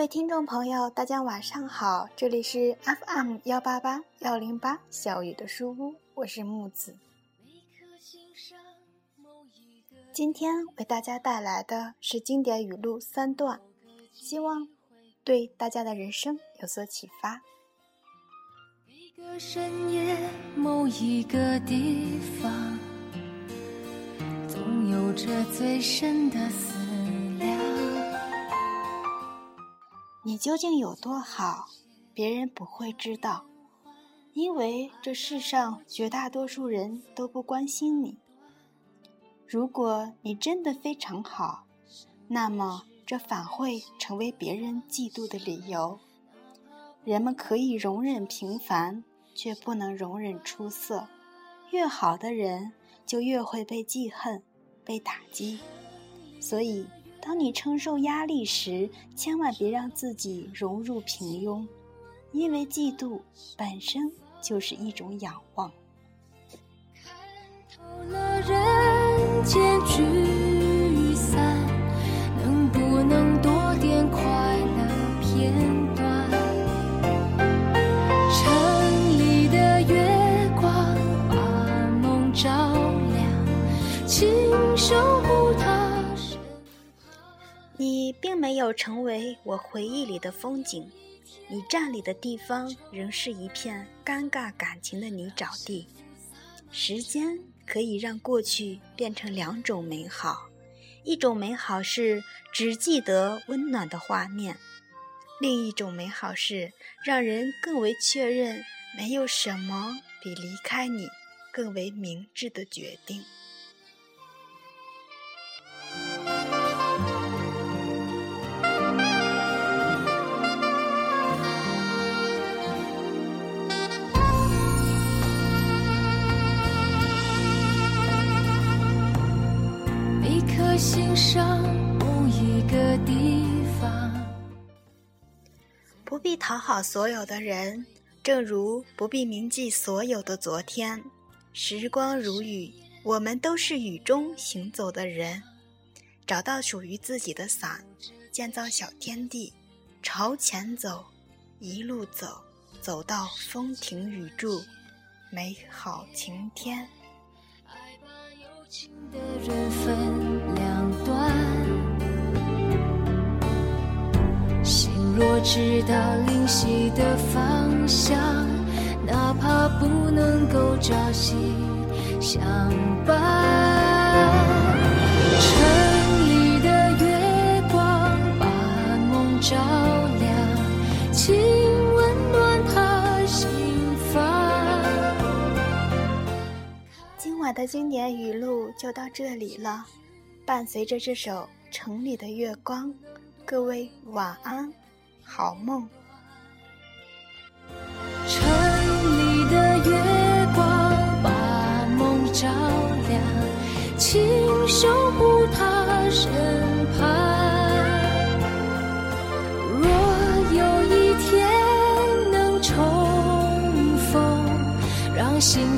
各位听众朋友，大家晚上好，这里是 FM 幺八八幺零八小雨的书屋，我是木子。今天为大家带来的是经典语录三段，希望对大家的人生有所启发。一个深夜，某一个地方，总有着最深的思你究竟有多好，别人不会知道，因为这世上绝大多数人都不关心你。如果你真的非常好，那么这反会成为别人嫉妒的理由。人们可以容忍平凡，却不能容忍出色。越好的人，就越会被记恨、被打击。所以。当你承受压力时，千万别让自己融入平庸，因为嫉妒本身就是一种仰望。看透了人间聚散，能不能多点快乐片段？城里的月光把梦照亮，请守护它。你并没有成为我回忆里的风景，你站立的地方仍是一片尴尬感情的泥沼地。时间可以让过去变成两种美好，一种美好是只记得温暖的画面，另一种美好是让人更为确认，没有什么比离开你更为明智的决定。欣赏某一个地方。不必讨好所有的人，正如不必铭记所有的昨天。时光如雨，我们都是雨中行走的人。找到属于自己的伞，建造小天地，朝前走，一路走，走到风停雨住，美好晴天。爱把有情的人分。知道灵犀的方向，哪怕不能够朝夕相伴。城里的月光把梦照亮，请温暖他心房。今晚的经典语录就到这里了，伴随着这首《城里的月光》，各位晚安。好梦。城里的月光把梦照亮，请守护他身旁。若有一天能重逢，让心